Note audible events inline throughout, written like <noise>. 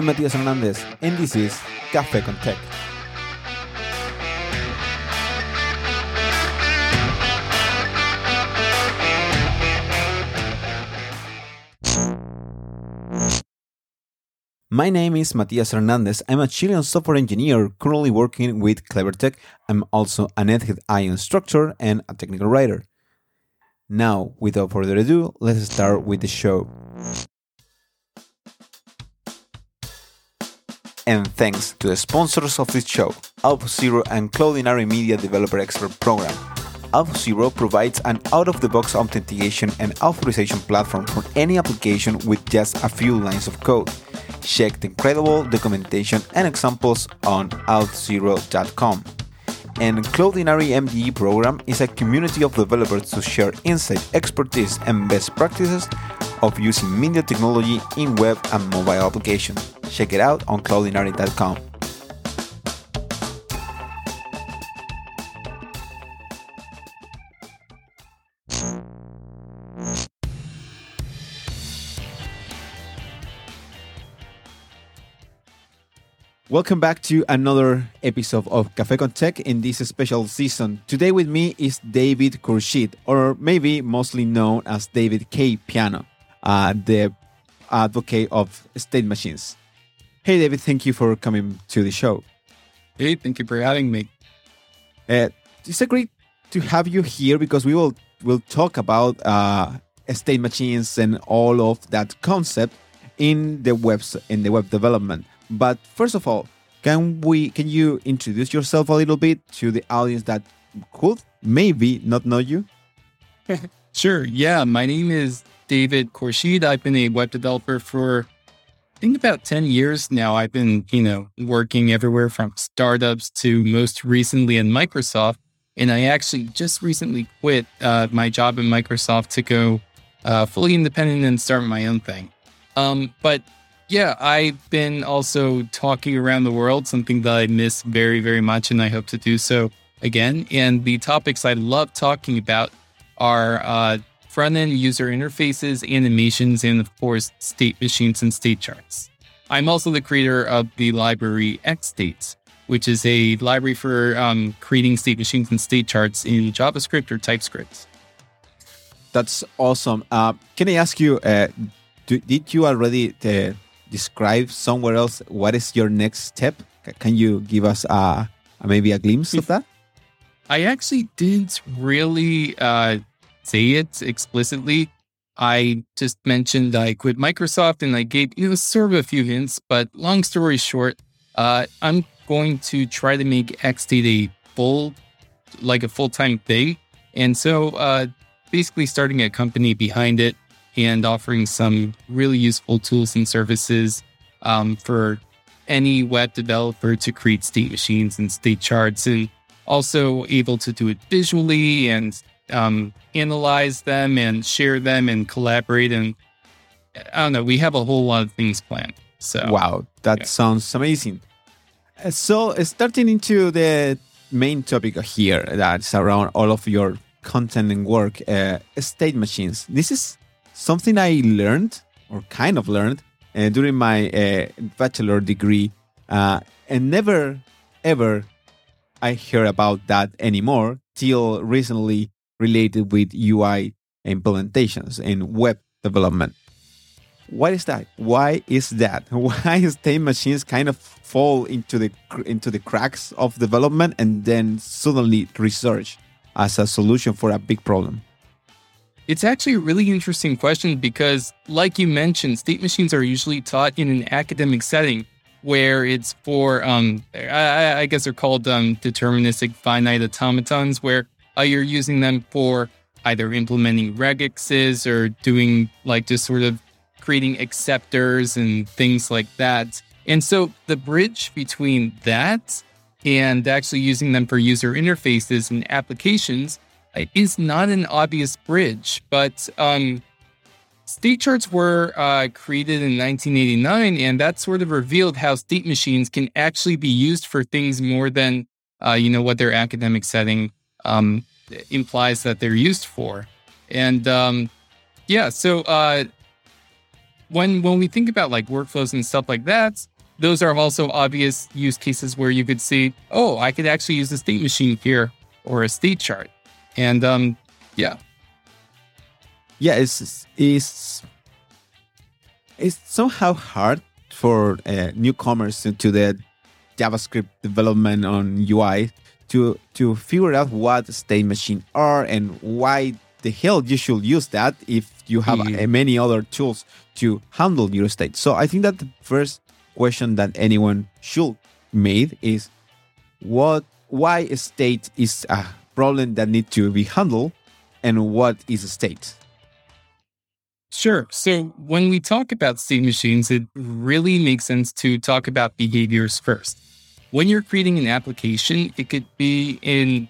I'm Matias Hernandez, and this is Café con Tech. My name is Matias Hernandez. I'm a Chilean software engineer currently working with CleverTech. I'm also an egghead instructor and a technical writer. Now, without further ado, let's start with the show. And thanks to the sponsors of this show, Auth0 and Cloudinary Media Developer Expert Program. Auth0 provides an out-of-the-box authentication and authorization platform for any application with just a few lines of code. Check the incredible documentation and examples on auth0.com and Cloudinary MDE program is a community of developers to share insight, expertise, and best practices of using media technology in web and mobile applications. Check it out on cloudinary.com. Welcome back to another episode of Café con Tech in this special season. Today with me is David Khurshid, or maybe mostly known as David K. Piano, uh, the advocate of state machines. Hey, David, thank you for coming to the show. Hey, thank you for having me. Uh, it's a great to have you here because we will will talk about uh, state machines and all of that concept in the web in the web development. But first of all, can we can you introduce yourself a little bit to the audience that could maybe not know you? <laughs> sure. Yeah, my name is David Khurshid. I've been a web developer for I think about 10 years now. I've been, you know, working everywhere from startups to most recently in Microsoft. And I actually just recently quit uh, my job in Microsoft to go uh, fully independent and start my own thing. Um, but yeah, I've been also talking around the world, something that I miss very, very much, and I hope to do so again. And the topics I love talking about are uh, front end user interfaces, animations, and of course, state machines and state charts. I'm also the creator of the library XState, which is a library for um, creating state machines and state charts in JavaScript or TypeScript. That's awesome. Uh, can I ask you, uh, do, did you already uh, describe somewhere else what is your next step? Can you give us uh, maybe a glimpse of that? I actually didn't really uh, say it explicitly. I just mentioned I quit Microsoft and I gave you know sort of a few hints, but long story short, uh, I'm going to try to make XState a full, like a full time thing, and so uh, basically starting a company behind it and offering some really useful tools and services um, for any web developer to create state machines and state charts, and also able to do it visually and um, analyze them and share them and collaborate. And I don't know, we have a whole lot of things planned. So wow, that yeah. sounds amazing. Uh, so starting into the main topic here, that's around all of your content and work, uh, state machines. This is something I learned or kind of learned uh, during my uh, bachelor degree, uh, and never ever I hear about that anymore till recently related with UI implementations and web development. What is that? Why is that? <laughs> Why state machines kind of fall into the into the cracks of development and then suddenly research as a solution for a big problem? It's actually a really interesting question because, like you mentioned, state machines are usually taught in an academic setting where it's for, um, I, I, guess they're called um, deterministic finite automatons, where uh, you're using them for either implementing regexes or doing like just sort of creating acceptors and things like that. And so the bridge between that and actually using them for user interfaces and applications is not an obvious bridge, but um, state charts were uh, created in 1989, and that sort of revealed how state machines can actually be used for things more than uh, you know what their academic setting um, implies that they're used for. And um, yeah, so uh, when when we think about like workflows and stuff like that, those are also obvious use cases where you could see, oh, I could actually use a state machine here or a state chart. And um, yeah. Yeah, it's it's it's somehow hard for uh, newcomers to the JavaScript development on UI to to figure out what state machine are and why the hell you should use that if you have yeah. many other tools to handle your state. So I think that the first question that anyone should made is what why a state is a problem that need to be handled and what is a state Sure. So when we talk about state machines, it really makes sense to talk about behaviors first. When you're creating an application, it could be in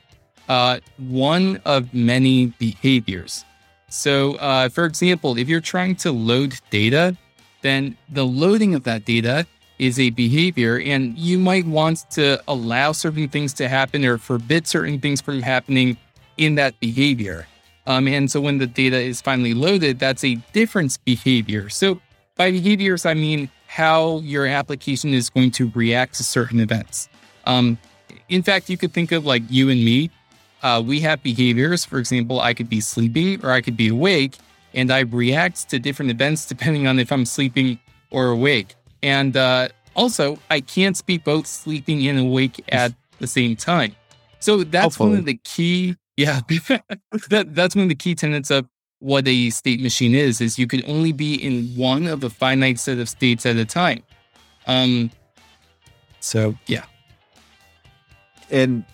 uh, one of many behaviors. So, uh, for example, if you're trying to load data, then the loading of that data is a behavior, and you might want to allow certain things to happen or forbid certain things from happening in that behavior. Um, and so when the data is finally loaded, that's a different behavior. So by behaviors, I mean how your application is going to react to certain events. Um, in fact, you could think of like you and me. Uh, we have behaviors. For example, I could be sleepy or I could be awake, and I react to different events depending on if I'm sleeping or awake. And uh, also, I can't be both sleeping and awake at the same time. So that's Hopefully. one of the key yeah, <laughs> that that's one of the key tenets of what a state machine is. Is you could only be in one of a finite set of states at a time. Um. So yeah. And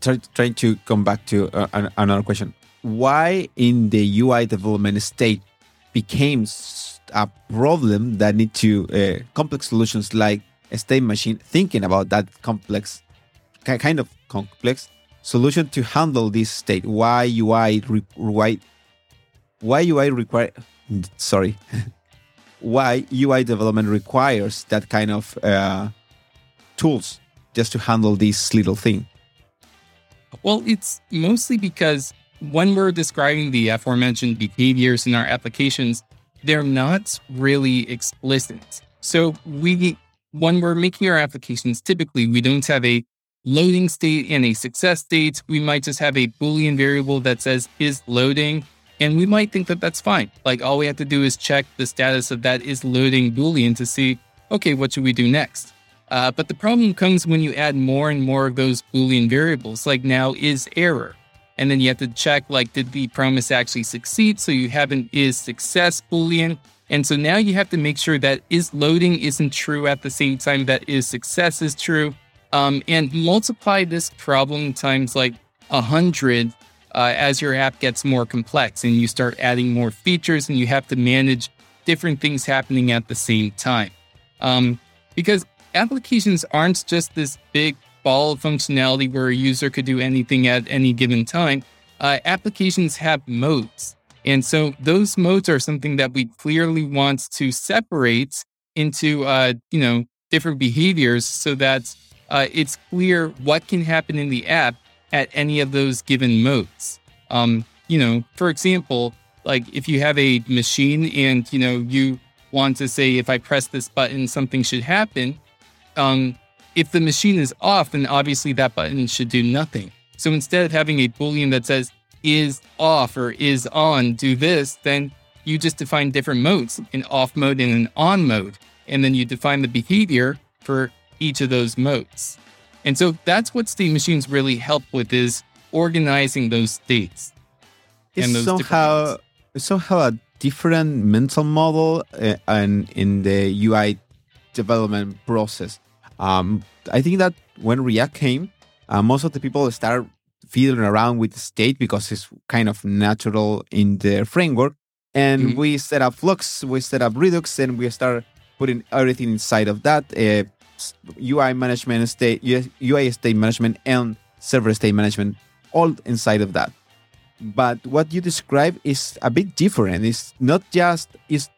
try, trying to come back to uh, another question: Why in the UI development state became a problem that need to uh, complex solutions like a state machine thinking about that complex kind of complex solution to handle this state. Why UI why why UI require sorry why UI development requires that kind of uh, tools just to handle this little thing. Well, it's mostly because when we're describing the aforementioned behaviors in our applications, they're not really explicit. So we when we're making our applications, typically we don't have a loading state and a success state. We might just have a Boolean variable that says is loading. And we might think that that's fine. Like all we have to do is check the status of that is loading Boolean to see, okay, what should we do next? Uh, but the problem comes when you add more and more of those Boolean variables, like now is error. And then you have to check, like, did the promise actually succeed? So you have an is success Boolean. And so now you have to make sure that is loading isn't true at the same time that is success is true um, and multiply this problem times like a hundred uh, as your app gets more complex and you start adding more features and you have to manage different things happening at the same time. Um, because applications aren't just this big ball of functionality where a user could do anything at any given time. Uh, applications have modes. And so those modes are something that we clearly want to separate into, uh, you know, different behaviors so that uh, it's clear what can happen in the app at any of those given modes. Um, you know, for example, like if you have a machine and you know you want to say if I press this button something should happen, um, if the machine is off, then obviously that button should do nothing. So instead of having a boolean that says is off or is on, do this, then you just define different modes, an off mode and an on mode, and then you define the behavior for each of those modes. And so that's what state machines really help with is organizing those states. It's those somehow somehow a different mental model uh, and in the UI development process. Um, I think that when React came, uh, most of the people start fiddling around with the state because it's kind of natural in the framework. And mm-hmm. we set up Flux, we set up Redux, and we start putting everything inside of that. Uh, UI management, state UI state management, and server state management all inside of that. But what you describe is a bit different. It's not just is.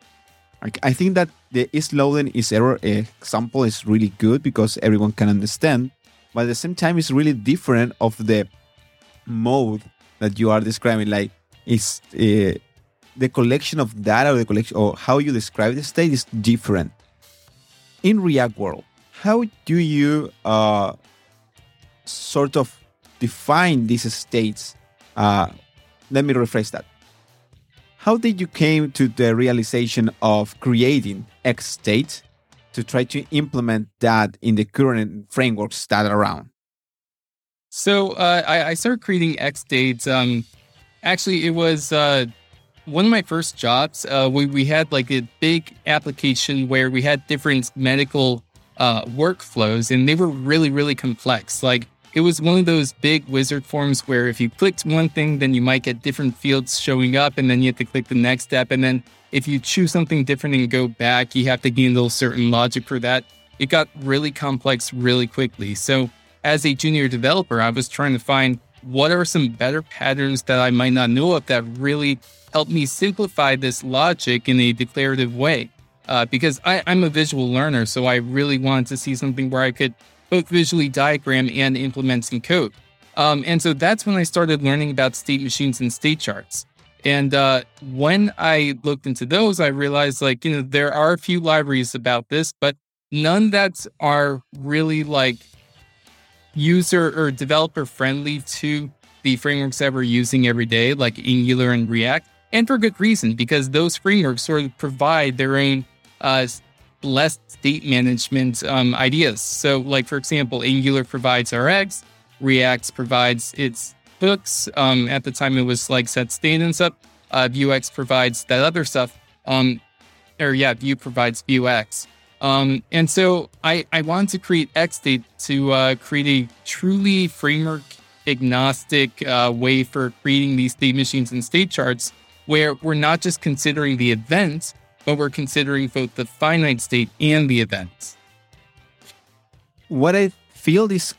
I think that the is loading is error example is really good because everyone can understand, but at the same time, it's really different of the mode that you are describing. Like, is uh, the collection of data or the collection or how you describe the state is different. In React world, how do you uh, sort of define these states? Uh, let me rephrase that. How did you came to the realization of creating XState to try to implement that in the current frameworks that are around? So uh, I, I, started creating XStates. Um, actually, it was uh, one of my first jobs. Uh, we we had like a big application where we had different medical uh, workflows, and they were really really complex. Like it was one of those big wizard forms where if you clicked one thing, then you might get different fields showing up, and then you have to click the next step. And then if you choose something different and go back, you have to handle certain logic for that. It got really complex really quickly. So as a junior developer, I was trying to find what are some better patterns that I might not know of that really help me simplify this logic in a declarative way. Uh, because I, I'm a visual learner, so I really wanted to see something where I could both visually diagram and implement some code. Um, and so that's when I started learning about state machines and state charts. And uh, when I looked into those, I realized like, you know, there are a few libraries about this, but none that are really like user or developer friendly to the frameworks that we're using every day, like Angular and React. And for good reason, because those frameworks sort of provide their own uh, less state management um, ideas. So, like for example, Angular provides Rx, React provides its hooks. Um, at the time, it was like set state and stuff. Uh, Vuex provides that other stuff. Um, or yeah, Vue provides Vuex. Um, and so I, I wanted to create XState to uh, create a truly framework agnostic uh, way for creating these state machines and state charts where we're not just considering the event, but we're considering both the finite state and the events. What I feel is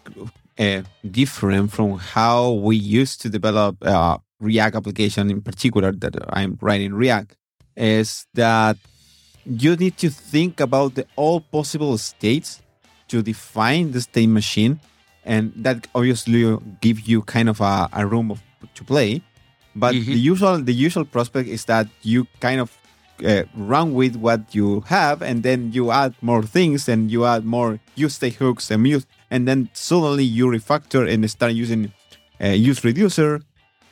uh, different from how we used to develop uh, React application in particular that I'm writing React is that you need to think about the all possible states to define the state machine and that obviously give you kind of a, a room of, to play but mm-hmm. the usual the usual prospect is that you kind of uh, run with what you have and then you add more things and you add more use state hooks and use and then suddenly you refactor and start using uh, use reducer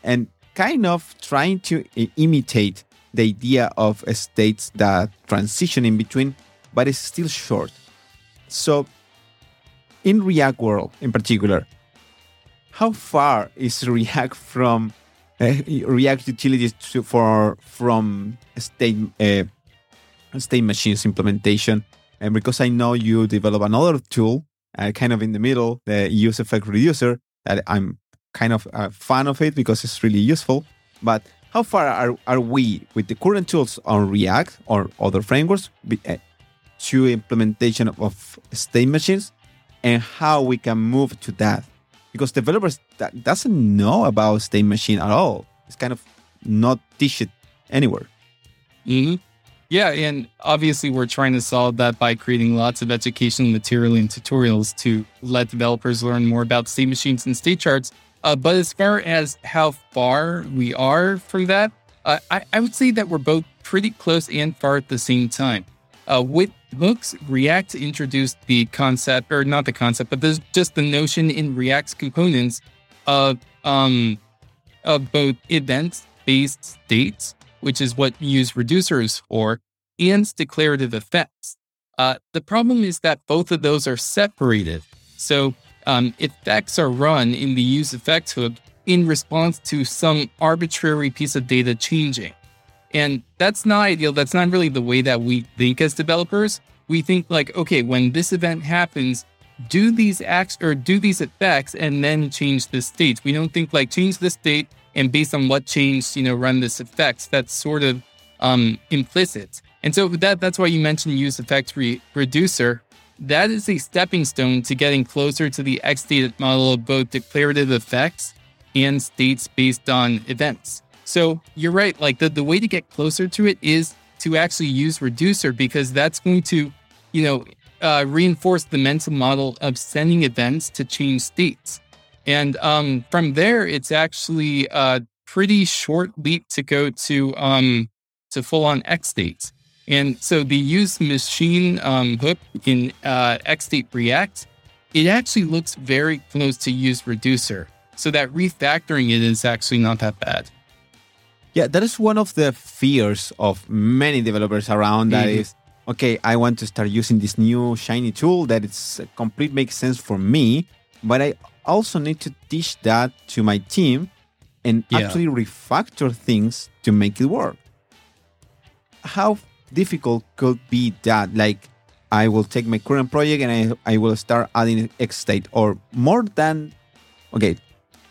and kind of trying to uh, imitate the idea of states that transition in between but it's still short. So in react world in particular how far is react <laughs> from uh, React utilities to, for from state uh, state machines implementation. And because I know you develop another tool, uh, kind of in the middle, the use effect reducer, that I'm kind of a fan of it because it's really useful. But how far are, are we with the current tools on React or other frameworks to implementation of state machines and how we can move to that? Because developers that doesn't know about state machine at all. It's kind of not teach it anywhere. Mm-hmm. Yeah, and obviously we're trying to solve that by creating lots of educational material and tutorials to let developers learn more about state machines and state charts. Uh, but as far as how far we are from that, uh, I, I would say that we're both pretty close and far at the same time. Uh, with hooks, React introduced the concept, or not the concept, but there's just the notion in React's components of um, of both event-based states, which is what you use reducers for, and declarative effects. Uh, the problem is that both of those are separated. So um, effects are run in the use effects hook in response to some arbitrary piece of data changing. And that's not ideal. That's not really the way that we think as developers. We think like, okay, when this event happens, do these acts or do these effects and then change the state. We don't think like change the state and based on what changed, you know, run this effects. That's sort of um, implicit. And so that that's why you mentioned use effect re- reducer. That is a stepping stone to getting closer to the XState model of both declarative effects and states based on events. So you're right. Like the, the way to get closer to it is to actually use reducer because that's going to, you know, uh, reinforce the mental model of sending events to change states. And um, from there, it's actually a pretty short leap to go to um, to full on XStates. And so the use machine um, hook in uh, XState React, it actually looks very close to use reducer. So that refactoring it is actually not that bad. Yeah, that is one of the fears of many developers around. That Mhm. is, okay, I want to start using this new shiny tool that it's complete makes sense for me, but I also need to teach that to my team and Yeah. actually refactor things to make it work. How difficult could be that? Like, I will take my current project and I, I will start adding XState or more than okay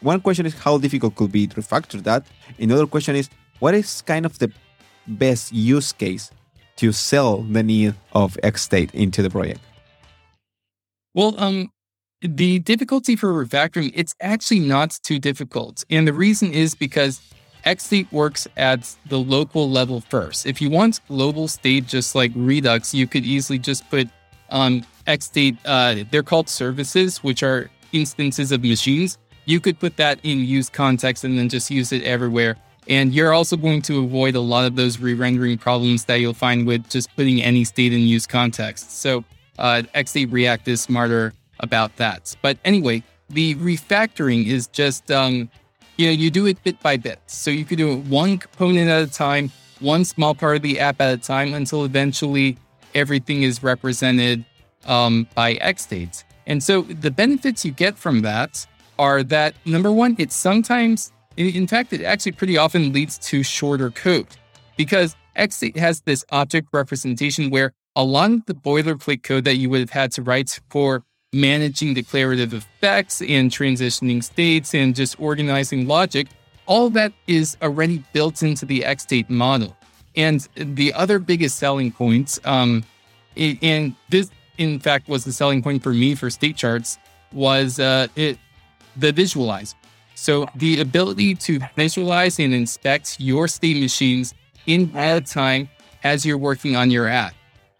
one question is how difficult could be to refactor that another question is what is kind of the best use case to sell the need of XState into the project Well, um, the difficulty for refactoring, it's actually not too difficult. And the reason is because XState works at the local level first. If you want global state, just like Redux, you could easily just put um, XState, uh, they're called services, which are instances of machines. You could put that in use context and then just use it everywhere. And you're also going to avoid a lot of those re-rendering problems that you'll find with just putting any state in use context. So uh, XState React is smarter about that. But anyway, the refactoring is just, um, you know, you do it bit by bit. So you could do it one component at a time, one small part of the app at a time until eventually everything is represented um, by XState. And so the benefits you get from that are that number one, it sometimes, in fact, it actually pretty often leads to shorter code because XState has this object representation where along the boilerplate code that you would have had to write for managing declarative effects and transitioning states and just organizing logic, all that is already built into the XState model. And the other biggest selling points, um, and this in fact was the selling point for me for state charts, was uh, it the visualizer. So the ability to visualize and inspect your state machines in real time as you're working on your app.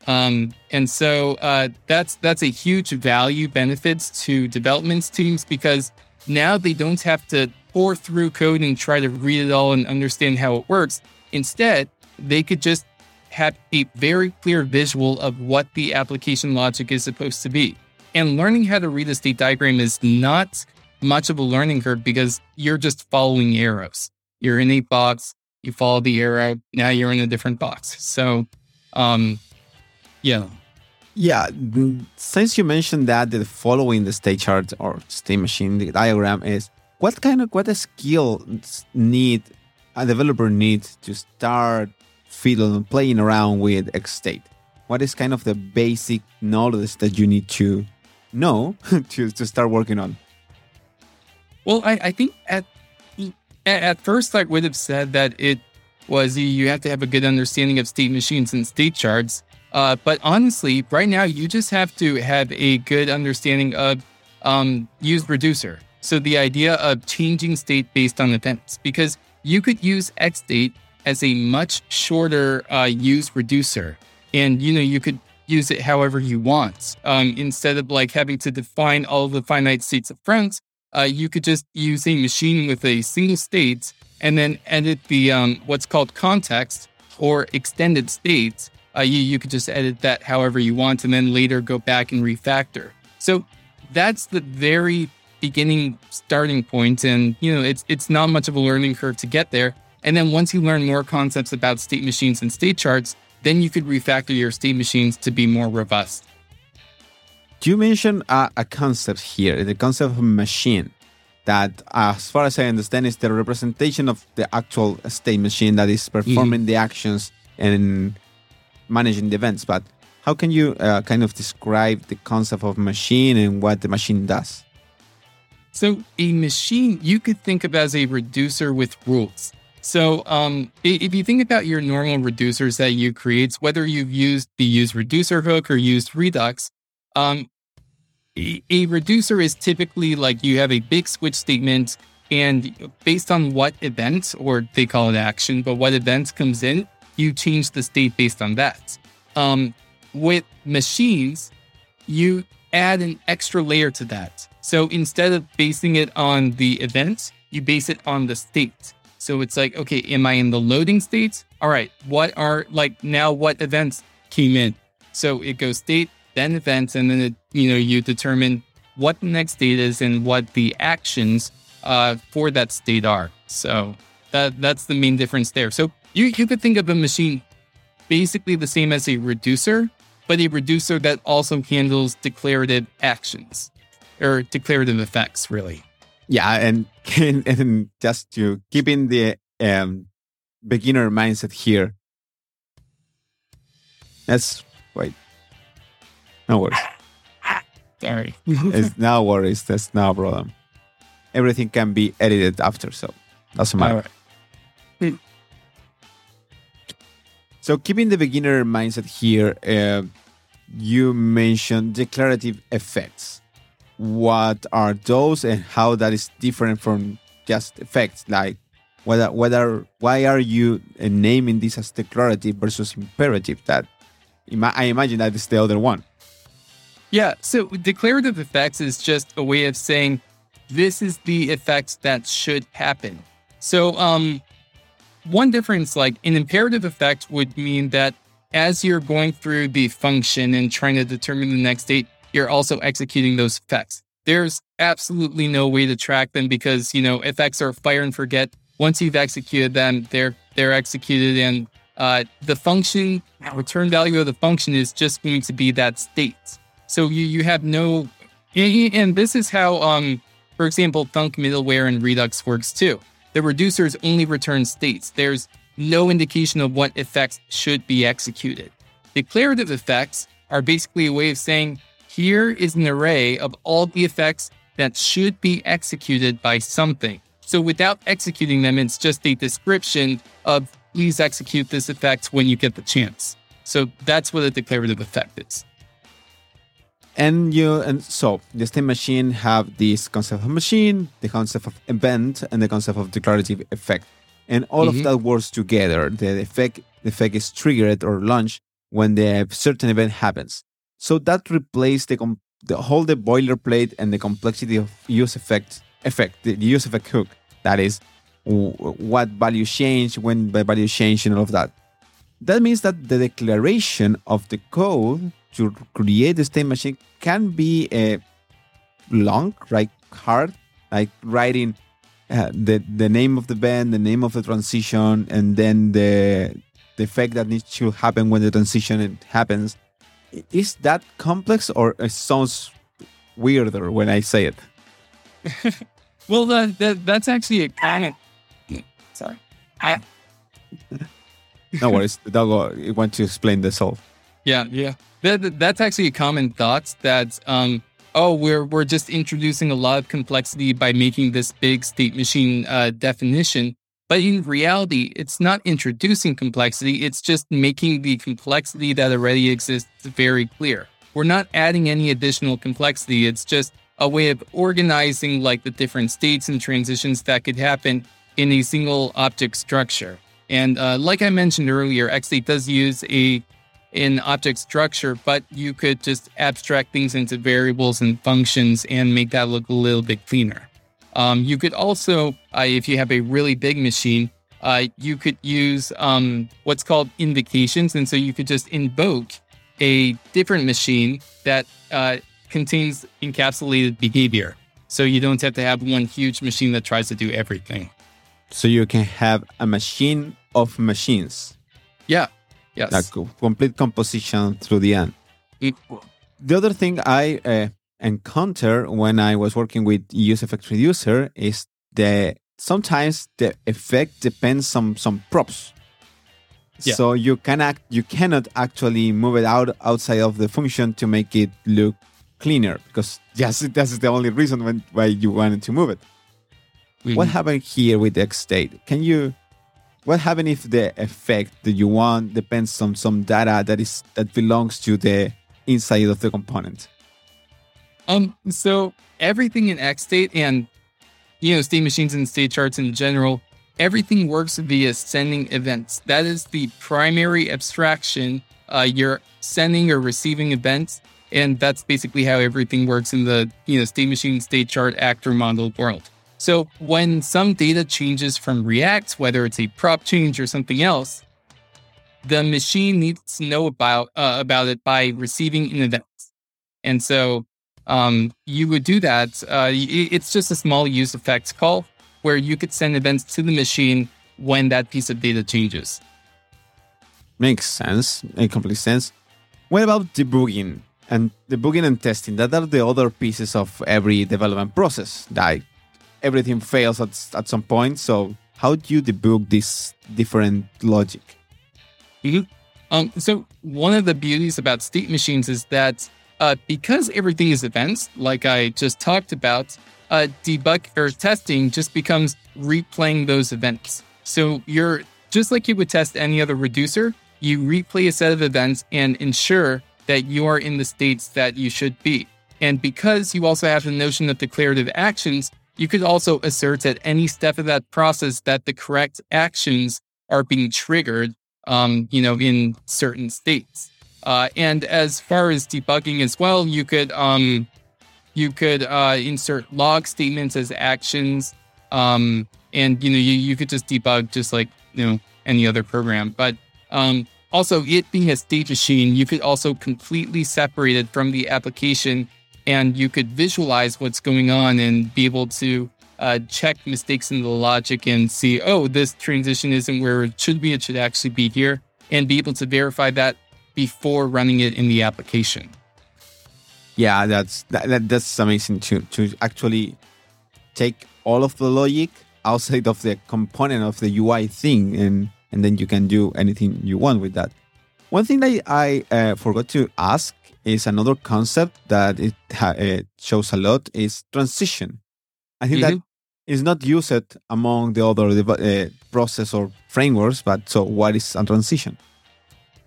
Um, and so uh, that's that's a huge value benefits to development teams because now they don't have to pour through code and try to read it all and understand how it works. Instead, they could just have a very clear visual of what the application logic is supposed to be. And learning how to read a state diagram is not much of a learning curve because you're just following arrows. You're in a box, you follow the arrow, now you're in a different box. So, um, yeah. yeah mm, since you mentioned that the following the state chart or state machine the diagram is what kind of what a skill need a developer needs to start fiddling playing around with XState what is kind of the basic knowledge that you need to know <laughs> to, to start working on Well, I, I think at at first I would have said that it was you- have to have a good understanding of state machines and state charts. Uh, but honestly, right now you just have to have a good understanding of um, use reducer. So the idea of changing state based on events, because you could use XState as a much shorter uh, use reducer, and you know you could use it however you want. Um, instead of like having to define all the finite states of front, uh, you could just use a machine with a single state and then edit the um, what's called context or extended states. Uh, you, you could just edit that however you want and then later go back and refactor. So that's the very beginning starting point and you know it's it's not much of a learning curve to get there and then once you learn more concepts about state machines and state charts then you could refactor your state machines to be more robust you mentioned a, a concept here the concept of a machine that as far as i understand is the representation of the actual state machine that is performing the actions and managing the events but how can you uh, kind of describe the concept of machine and what the machine does So a machine you could think of as a reducer with rules. So um, if you think about your normal reducers that you create, whether you've used the use reducer hook or used Redux, um, a, reducer is typically like you have a big switch statement, and based on what event or they call it action, but what event comes in, you change the state based on that. Um, with machines, you add an extra layer to that. So instead of basing it on the event, you base it on the state. So it's like, okay, am I in the loading states? All right, what are like now what events came in? So it goes state, then events, and then it, you know, you determine what the next state is and what the actions uh, for that state are. So that that's the main difference there. So you, you could think of a machine basically the same as a reducer, but a reducer that also handles declarative actions or declarative effects, really. Yeah, and <laughs> and, just to keep in the um, beginner mindset here. That's. No worries. <laughs> Sorry. <laughs> it's no worries. That's no problem. Everything can be edited after, so doesn't matter. Right. So keeping the beginner mindset here, uh, you mentioned declarative effects. What are those, and how that is different from just effects? Like whether whether why are you uh, naming this as declarative versus imperative? That I imagine that is the other one. Yeah. So declarative effects is just a way of saying this is the effects that should happen. So um, one difference, like an imperative effect, would mean that as you're going through the function and trying to determine the next state, you're also executing those effects. There's absolutely no way to track them because, you know, effects are fire and forget. Once you've executed them, they're they're executed and uh, the function return value of the function is just going to be that state. So you you have no and this is how um for example Thunk middleware and Redux works too. The reducers only return states. There's no indication of what effects should be executed. Declarative effects are basically a way of saying here is an array of all the effects that should be executed by something. So without executing them, it's just a description of please execute this effect when you get the chance. So that's what a declarative effect is. And you and so the state machine have this concept of machine, the concept of event, and the concept of declarative effect. And all mm-hmm. of that works together. The effect the effect is triggered or launched when the certain event happens. So that replaces the com- the whole the boilerplate and the complexity of use effect effect the use effect hook. That is what value change, when the value change, and all of that. That means that the declaration of the code to create the state machine can be uh, long, right? Hard, like writing uh, the the name of the band, the name of the transition, and then the the effect that needs to happen when the transition happens. Is that complex, or it sounds weirder when I say it? <laughs> well, that, that that's actually a kind of <coughs> sorry. I, <laughs> no worries. The dog want to explain this all. Yeah, yeah. That, that's actually a common thought that, um, oh, we're, we're just introducing a lot of complexity by making this big state machine uh, definition. But in reality, it's not introducing complexity, it's just making the complexity that already exists very clear. We're not adding any additional complexity, it's just a way of organizing like the different states and transitions that could happen in a single object structure. And uh, like I mentioned earlier, XState does use a in object structure, but you could just abstract things into variables and functions and make that look a little bit cleaner. Um, you could also, uh, if you have a really big machine, uh, you could use um, what's called invocations. And so you could just invoke a different machine that uh, contains encapsulated behavior. So you don't have to have one huge machine that tries to do everything. So you can have a machine of machines. Yeah, Yes. Like complete composition through the end. The other thing I uh, encounter when I was working with use effect reducer is that sometimes the effect depends on some props. Yeah. So you can act, you cannot actually move it out outside of the function to make it look cleaner because yes, <laughs> that's the only reason when, why you wanted to move it. Mm-hmm. What happened here with the XState? Can you what happens if the effect that you want depends on some data that is that belongs to the inside of the component? Um, so everything in XState and you know state machines and state charts in general, everything works via sending events. That is the primary abstraction. Uh, you're sending or receiving events, and that's basically how everything works in the you know state machine, state chart, actor model world. So when some data changes from React, whether it's a prop change or something else, the machine needs to know about uh, about it by receiving an event. And so um, you would do that. Uh, it's just a small use effects call where you could send events to the machine when that piece of data changes. Makes sense. Makes complete sense. What about debugging and debugging and testing? That are the other pieces of every development process. Like everything fails at, at some point. So how do you debug this different logic? Mm-hmm. Um, so one of the beauties about state machines is that uh, because everything is events, like I just talked about, uh, debug or testing just becomes replaying those events. So you're just like you would test any other reducer, you replay a set of events and ensure that you are in the states that you should be. And because you also have the notion of declarative actions, you could also assert at any step of that process that the correct actions are being triggered, um, you know, in certain states. Uh, and as far as debugging as well, you could um, you could uh, insert log statements as actions, um, and you know you, you could just debug just like you know any other program. But um, also, it being a state machine, you could also completely separate it from the application, and you could visualize what's going on and be able to uh, check mistakes in the logic and see, oh, this transition isn't where it should be; it should actually be here, and be able to verify that before running it in the application. Yeah, that's that, that, that's amazing to to actually take all of the logic outside of the component of the UI thing, and and then you can do anything you want with that. One thing that I uh, forgot to ask is another concept that it uh, shows a lot is transition. I think mm-hmm. that is not used among the other uh, process or frameworks, but so what is a transition?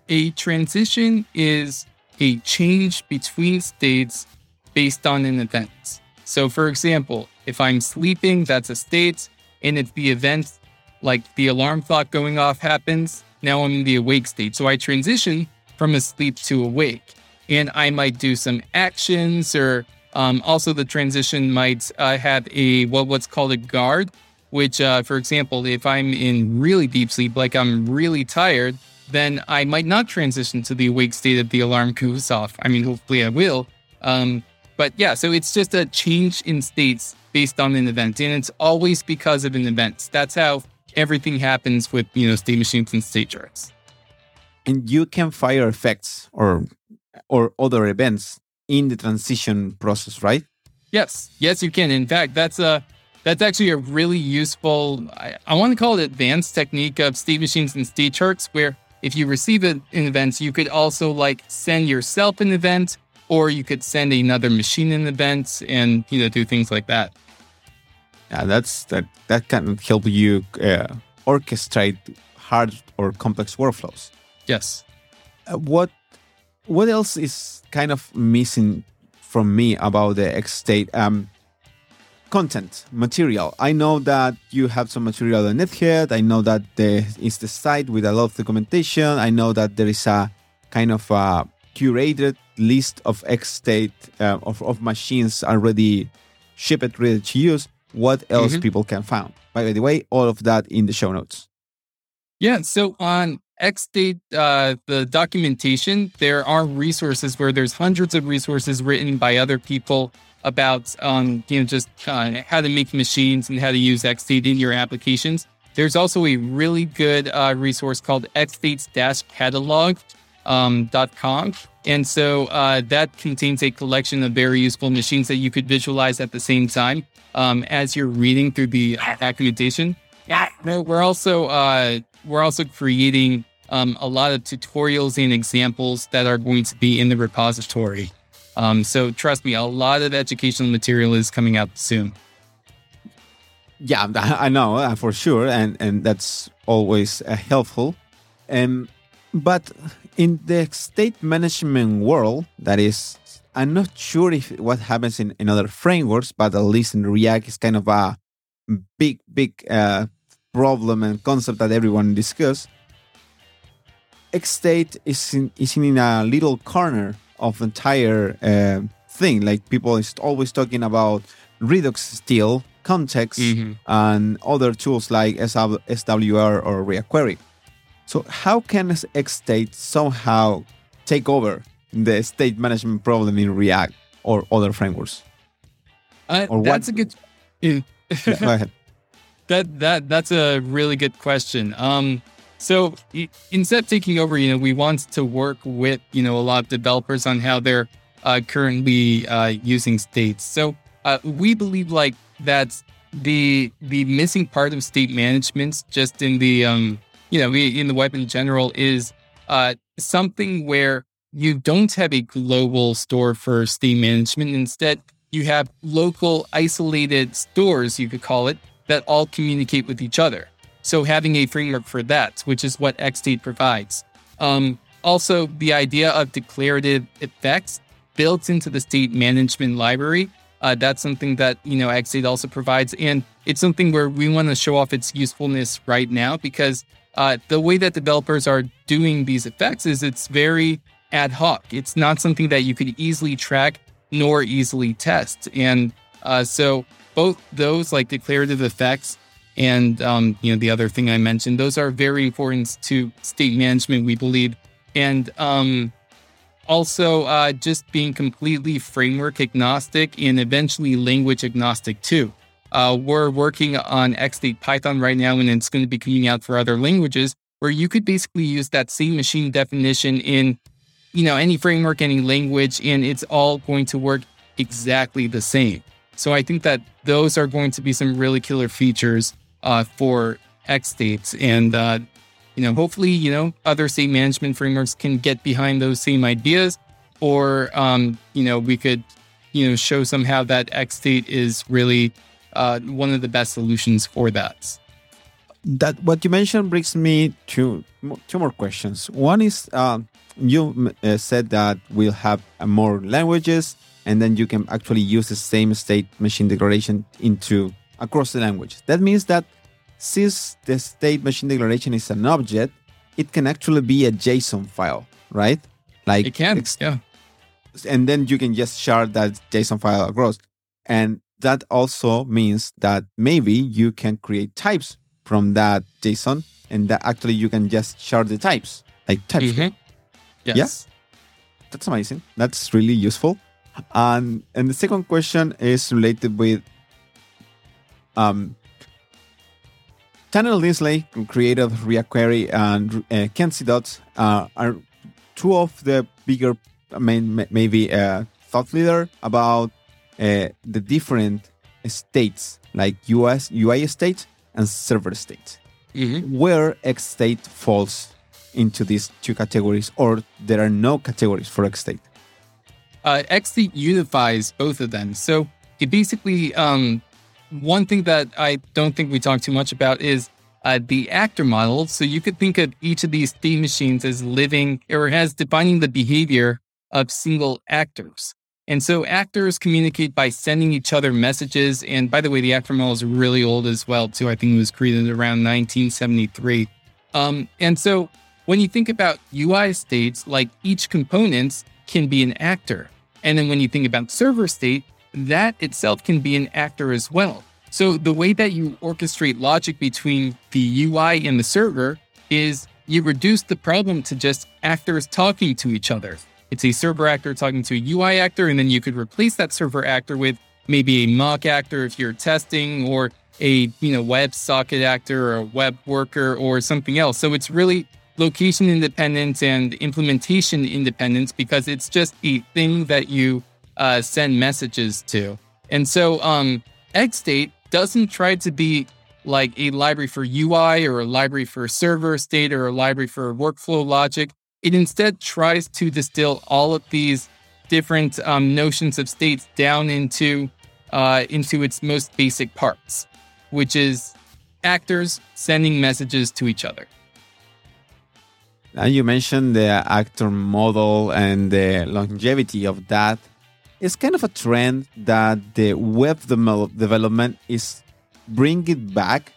A transition is a change between states based on an event. So, for example, if I'm sleeping, that's a state, and if the event, like the alarm clock going off, happens, now I'm in the awake state. So I transition from asleep to awake. And I might do some actions, or um, also the transition might uh, have a what, what's called a guard, which, uh, for example, if I'm in really deep sleep, like I'm really tired, then I might not transition to the awake state if the alarm goes off. I mean, hopefully I will. Um, but yeah, so it's just a change in states based on an event, and it's always because of an event. That's how everything happens with you know state machines and state charts. And you can fire effects or or other events in the transition process, right? Yes, yes, you can. In fact, that's a that's actually a really useful. I, I want to call it advanced technique of state machines and state charts, where if you receive an event, you could also like send yourself an event, or you could send another machine an event, and you know do things like that. Yeah, that's that. That can help you uh, orchestrate hard or complex workflows. Yes. Uh, what What else is kind of missing from me about the XState? Um, content material? I know that you have some material on egghead. I know that there is the site with a lot of documentation. I know that there is a kind of a curated list of XState uh, of, of machines already shipped ready to use. What else mm-hmm. people can find? By the way all of that in the show notes. Yeah so on xstate uh, the documentation there are resources where there's hundreds of resources written by other people about um, you know just uh, how to make machines and how to use XState in your applications. There's also a really good uh, resource called xstates-catalog.com. Um, and so uh, that contains a collection of very useful machines that you could visualize at the same time um, as you're reading through the documentation. Yeah, we're also uh, we're also creating um, a lot of tutorials and examples that are going to be in the repository. Um, so trust me, a lot of educational material is coming out soon. Yeah, <laughs> I know uh, for sure, and and that's always uh, helpful. Um, but in the state management world, that is, I'm not sure if what happens in, in other frameworks, but at least in React, is kind of a big, big uh, problem and concept that everyone discuss. XState is in, is in a little corner of the entire uh, thing. Like people is always talking about Redux still context Mhm. and other tools like SW SWR or React Query. So how can XState somehow take over the state management problem in React or other frameworks? Uh, Or what- that's a good. Yeah. Yeah, go ahead. <laughs> That that that's a really good question. Um, so instead of taking over, you know, we want to work with you know a lot of developers on how they're uh, currently uh, using states. So uh, we believe like that's the the missing part of state management, just in the um, you know, in the web in general, is uh, something where you don't have a global store for state management. Instead, you have local isolated stores, you could call it, that all communicate with each other. So having a framework for that, which is what XState provides. Um, also, the idea of declarative effects built into the state management library. Uh, that's something that you know XState also provides, and it's something where we want to show off its usefulness right now because uh, the way that developers are doing these effects is it's very ad hoc. It's not something that you could easily track nor easily test, and uh, so both those like declarative effects and um, you know the other thing I mentioned, those are very important to state management, we believe, and um, also uh, just being completely framework agnostic and eventually language agnostic too. Uh, we're working on XState Python right now, and it's going to be coming out for other languages where you could basically use that same machine definition in you know any framework, any language, and it's all going to work exactly the same. So I think that those are going to be some really killer features uh, for XStates, and uh, you know, hopefully, you know, other state management frameworks can get behind those same ideas, or um, you know, we could, you know, show somehow that XState is really uh, one of the best solutions for that. That what you mentioned brings me to two more questions. One is um, you uh, said that we'll have uh, more languages, and then you can actually use the same state machine declaration into across the language. That means that since the state machine declaration is an object, it can actually be a JSON file, right? Like It can, ex- yeah. and then you can just share that JSON file across. And that also means that maybe you can create types from that JSON, and that actually you can just share the types, like. Mhm. Yeah? Yes. That's amazing. That's really useful. And and the second question is related with um Daniel Linsley, creator of React Query, and uh, Kent C. Dodds uh, are two of the bigger, I mean, maybe uh, thought leader about uh, the different states, like US UI state and server state Mhm. where XState falls into these two categories, or there are no categories for XState. uh, XState unifies both of them. So it basically, um, one thing that I don't think we talk too much about is uh, the actor model. So you could think of each of these theme machines as living or as defining the behavior of single actors. And so actors communicate by sending each other messages. And by the way, the actor model is really old as well, too. I think it was created around 1973. Um, and so when you think about UI states, like each component can be an actor. And then when you think about server state, that itself can be an actor as well. So the way that you orchestrate logic between the UI and the server is you reduce the problem to just actors talking to each other. It's a server actor talking to a UI actor, and then you could replace that server actor with maybe a mock actor if you're testing, or a you know web socket actor or a web worker or something else. So it's really location independent and implementation independence because it's just a thing that you uh, send messages to. And so um, XState doesn't try to be like a library for UI or a library for server state or a library for workflow logic. It instead tries to distill all of these different um, notions of states down into uh, into its most basic parts, which is actors sending messages to each other. And you mentioned the actor model and the longevity of that. It's kind of a trend that the web development is bringing back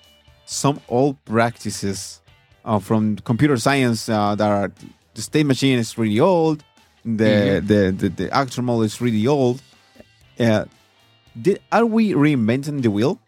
some old practices uh, from computer science uh, that are the state machine is really old, the, the, the, the actor model is really old. Uh, did, are we reinventing the wheel?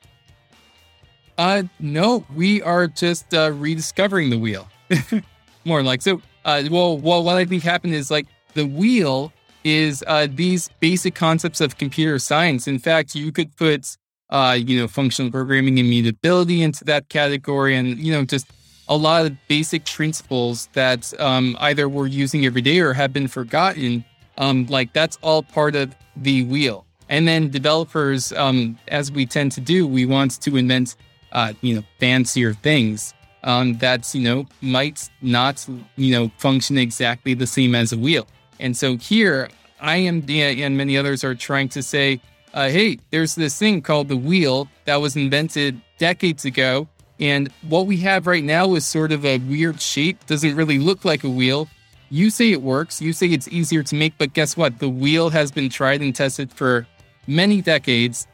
Uh, no, we are just uh, rediscovering the wheel. <laughs> More like so. Uh, well, well, what I think happened is like the wheel is uh, these basic concepts of computer science. In fact, you could put uh, you know functional programming and mutability into that category, and you know just a lot of basic principles that um, either we're using every day or have been forgotten. Um, like that's all part of the wheel. And then developers, um, as we tend to do, we want to invent, uh, you know, fancier things um, that you know might not, you know, function exactly the same as a wheel. And so here, IMD and many others are trying to say, uh, hey, there's this thing called the wheel that was invented decades ago. And what we have right now is sort of a weird shape, doesn't really look like a wheel. You say it works, you say it's easier to make, but guess what? The wheel has been tried and tested for many decades.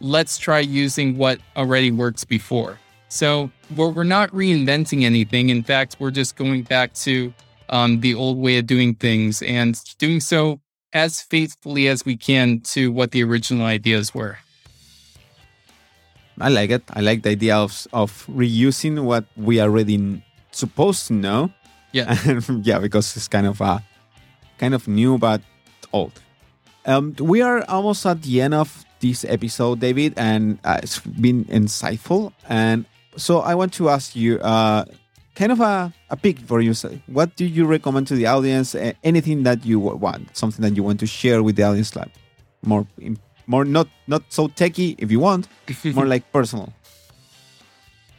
Let's try using what already works before. So we're, we're not reinventing anything. In fact, we're just going back to um, the old way of doing things and doing so as faithfully as we can to what the original ideas were. I like it. I like the idea of of reusing what we are already supposed to know. Yeah, <laughs> yeah, because it's kind of uh, kind of new but old. Um, we are almost at the end of this episode, David, and uh, it's been insightful. And so I want to ask you, uh, kind of a, a pick for you. What do you recommend to the audience? anything that you want, something that you want to share with the audience, like more, more not not so techy if you want, <laughs> more like personal.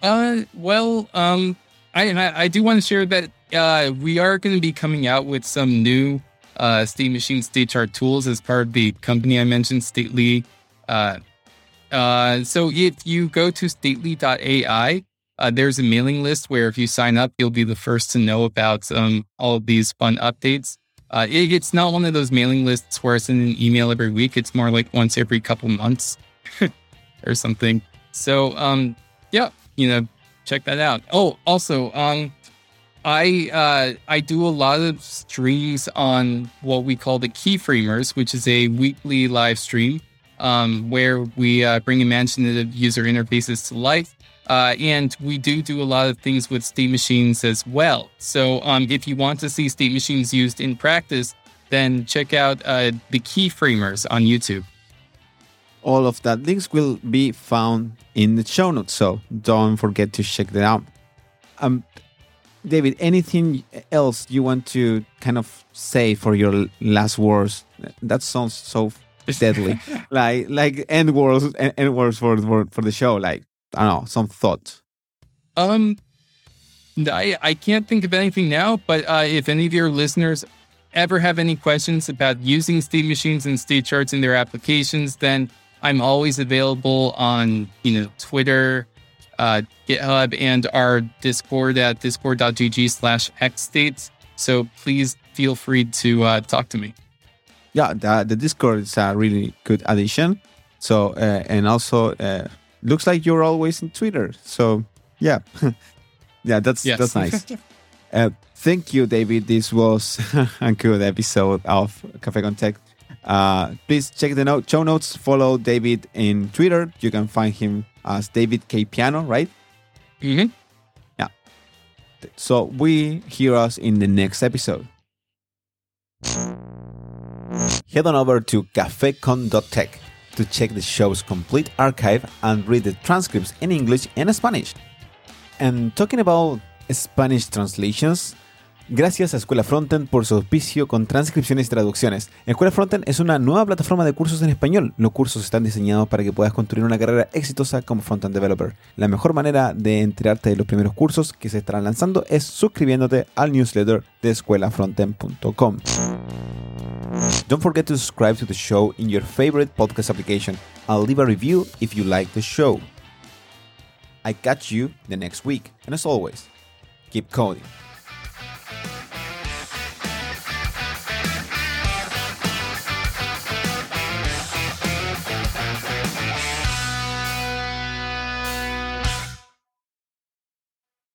Uh, well, um, I I, I do want to share that uh, we are going to be coming out with some new uh, State Machine State Chart tools as part of the company I mentioned, Stately. Uh, uh, so if you go to stately.ai, uh, there's a mailing list where if you sign up, you'll be the first to know about um, all of these fun updates. Uh, it, it's not one of those mailing lists where I send an email every week. It's more like once every couple months <laughs> or something. So, um, yeah, you know, check that out. Oh, also, um, I uh, I do a lot of streams on what we call the Keyframers, which is a weekly live stream um, where we uh, bring imaginative user interfaces to life. Uh, and we do do a lot of things with steam machines as well. So um, if you want to see steam machines used in practice, then check out uh, the Keyframers on YouTube. All of that links will be found in the show notes, so don't forget to check that out. Um, David, anything else you want to kind of say for your last words? That sounds so <laughs> deadly, like like end words, end words for for for the show. Like I don't know, some thoughts. Um, I I can't think of anything now. But uh, if any of your listeners ever have any questions about using state machines and state charts in their applications, then I'm always available on you know Twitter, uh, GitHub, and our Discord at discord.gg slash xstates. So please feel free to uh, talk to me. Yeah, the, the Discord is a really good addition. So uh, and also uh, looks like you're always in Twitter. So yeah, <laughs> yeah, that's yes. that's nice. <laughs> uh, thank you, David. This was <laughs> a good episode of Cafe con Tech. Uh, please check the note, show notes. Follow David in Twitter. You can find him as David K Piano, right? Mm-hmm. Yeah. So we hear us in the next episode. Head on over to cafecon.tech to check the show's complete archive and read the transcripts in English and Spanish. And talking about Spanish translations, Gracias a Escuela Frontend por su auspicio con transcripciones y traducciones. Escuela Frontend es una nueva plataforma de cursos en español. Los cursos están diseñados para que puedas construir una carrera exitosa como Frontend Developer. La mejor manera de enterarte de los primeros cursos que se estarán lanzando es suscribiéndote al newsletter de escuelafrontend.com. Don't forget to subscribe to the show in your favorite podcast application and leave a review if you like the show. I catch you the next week, and as always, keep coding.